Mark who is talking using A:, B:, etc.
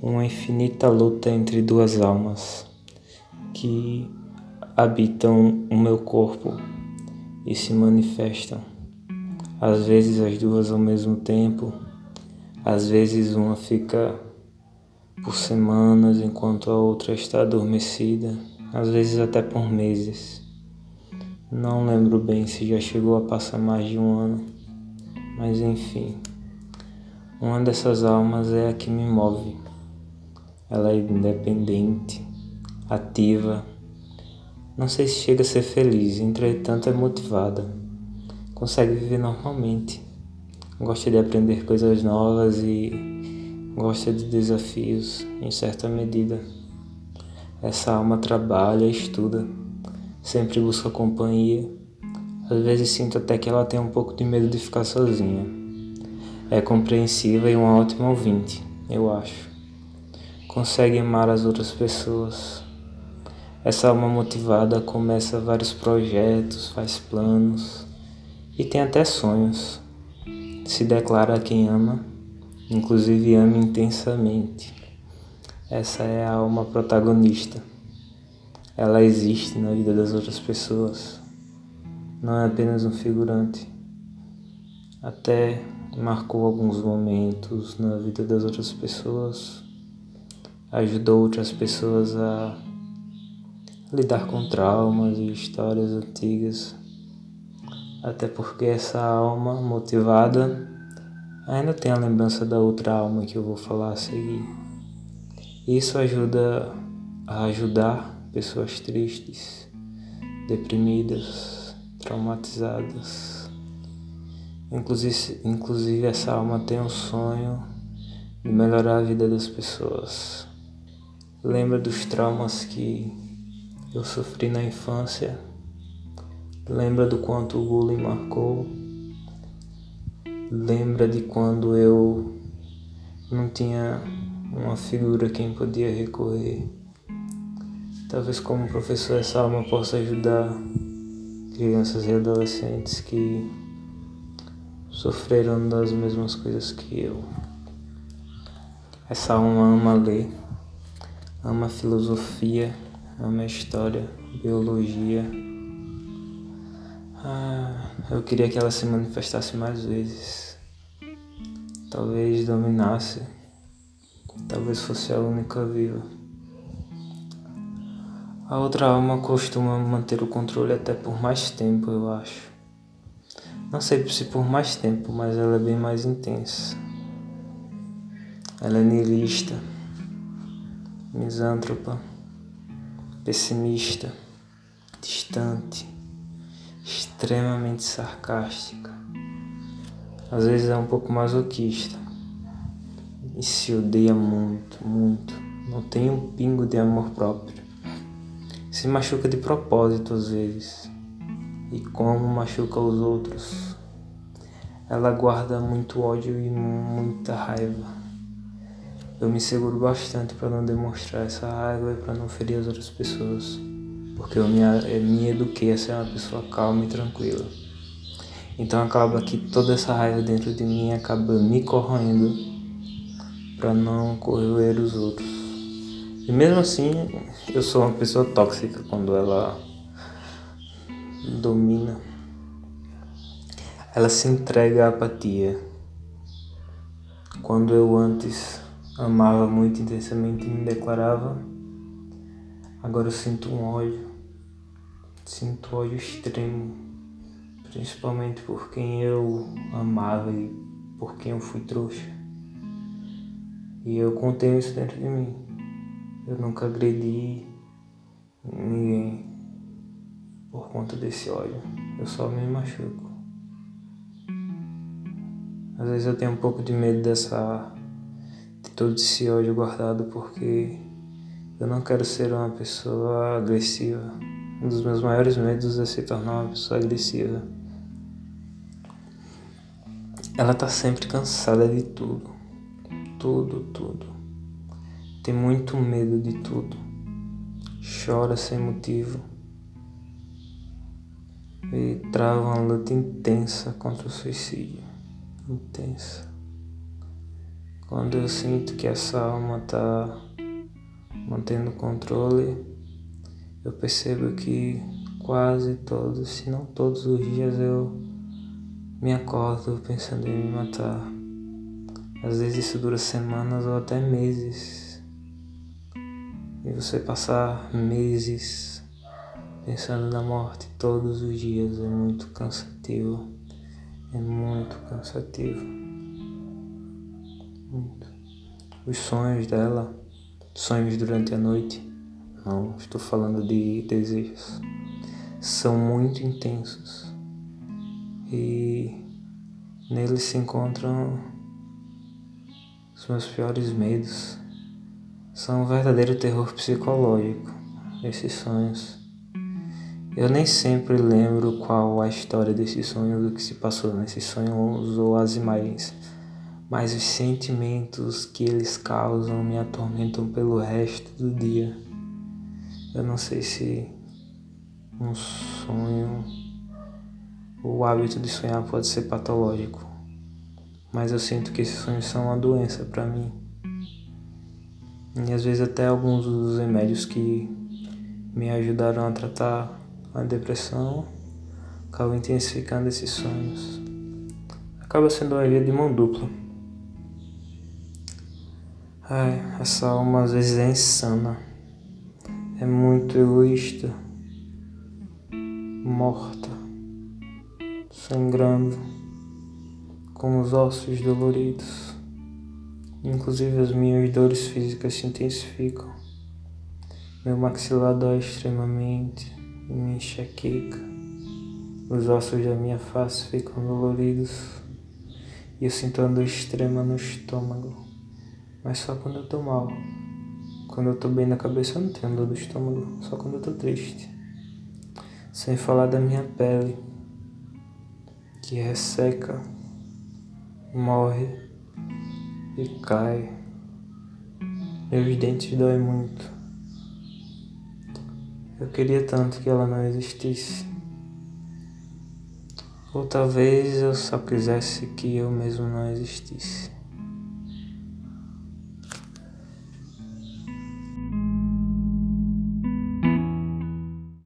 A: uma infinita luta entre duas almas que habitam o meu corpo e se manifestam. Às vezes as duas ao mesmo tempo, às vezes uma fica por semanas enquanto a outra está adormecida, às vezes até por meses. Não lembro bem se já chegou a passar mais de um ano, mas enfim. Uma dessas almas é a que me move. Ela é independente, ativa. Não sei se chega a ser feliz, entretanto é motivada. Consegue viver normalmente. Gosta de aprender coisas novas e gosta de desafios em certa medida. Essa alma trabalha, estuda, sempre busca companhia. Às vezes sinto até que ela tem um pouco de medo de ficar sozinha. É compreensiva e uma ótima ouvinte, eu acho. Consegue amar as outras pessoas. Essa alma motivada começa vários projetos, faz planos e tem até sonhos. Se declara a quem ama inclusive ame intensamente. Essa é a alma protagonista. Ela existe na vida das outras pessoas. Não é apenas um figurante. Até marcou alguns momentos na vida das outras pessoas. Ajudou outras pessoas a lidar com traumas e histórias antigas. Até porque essa alma motivada ainda tem a lembrança da outra alma que eu vou falar a seguir. Isso ajuda a ajudar pessoas tristes, deprimidas, traumatizadas. Inclusive, inclusive essa alma tem um sonho de melhorar a vida das pessoas. Lembra dos traumas que eu sofri na infância? Lembra do quanto o bullying marcou? lembra de quando eu não tinha uma figura a quem podia recorrer. Talvez como professor essa alma possa ajudar crianças e adolescentes que sofreram das mesmas coisas que eu. Essa alma ama ler, ama filosofia, ama história, biologia. Ah, eu queria que ela se manifestasse mais vezes. Talvez dominasse. Talvez fosse a única viva. A outra alma costuma manter o controle até por mais tempo, eu acho. Não sei se por mais tempo, mas ela é bem mais intensa. Ela é niilista, misântropa, pessimista, distante extremamente sarcástica. Às vezes é um pouco masoquista. E se odeia muito, muito. Não tem um pingo de amor próprio. Se machuca de propósito às vezes. E como machuca os outros. Ela guarda muito ódio e muita raiva. Eu me seguro bastante para não demonstrar essa raiva e para não ferir as outras pessoas porque eu me, eu me eduquei a ser uma pessoa calma e tranquila. Então acaba que toda essa raiva dentro de mim acaba me corroendo para não corroer os outros. E mesmo assim, eu sou uma pessoa tóxica quando ela domina. Ela se entrega à apatia. Quando eu antes amava muito intensamente e me declarava, agora eu sinto um ódio Sinto ódio extremo, principalmente por quem eu amava e por quem eu fui trouxa. E eu contenho isso dentro de mim. Eu nunca agredi ninguém por conta desse ódio. Eu só me machuco. Às vezes eu tenho um pouco de medo dessa de todo esse ódio guardado porque eu não quero ser uma pessoa agressiva. Um dos meus maiores medos é se tornar uma pessoa agressiva. Ela tá sempre cansada de tudo. Tudo, tudo. Tem muito medo de tudo. Chora sem motivo. E trava uma luta intensa contra o suicídio. Intensa. Quando eu sinto que essa alma está mantendo o controle, eu percebo que quase todos, se não todos os dias, eu me acordo pensando em me matar. Às vezes isso dura semanas ou até meses. E você passar meses pensando na morte todos os dias é muito cansativo. É muito cansativo. Os sonhos dela, sonhos durante a noite, não estou falando de desejos, são muito intensos. E neles se encontram os meus piores medos. São um verdadeiro terror psicológico, esses sonhos. Eu nem sempre lembro qual a história desses sonhos, o que se passou nesses sonhos ou as imagens, mas os sentimentos que eles causam me atormentam pelo resto do dia. Eu não sei se um sonho, o hábito de sonhar pode ser patológico, mas eu sinto que esses sonhos são uma doença para mim. E às vezes até alguns dos remédios que me ajudaram a tratar a depressão acaba intensificando esses sonhos. Acaba sendo uma via de mão dupla. Ai, essa alma às vezes é insana. É muito egoísta. Morta. Sangrando. Com os ossos doloridos. Inclusive as minhas dores físicas se intensificam. Meu maxilar dói extremamente minha enxaqueca. Os ossos da minha face ficam doloridos e eu sinto uma dor extrema no estômago. Mas só quando eu tô mal. Quando eu tô bem na cabeça eu não tenho dor do estômago, só quando eu tô triste. Sem falar da minha pele, que resseca, morre e cai. Meus dentes doem muito. Eu queria tanto que ela não existisse. Ou talvez eu só quisesse que eu mesmo não existisse.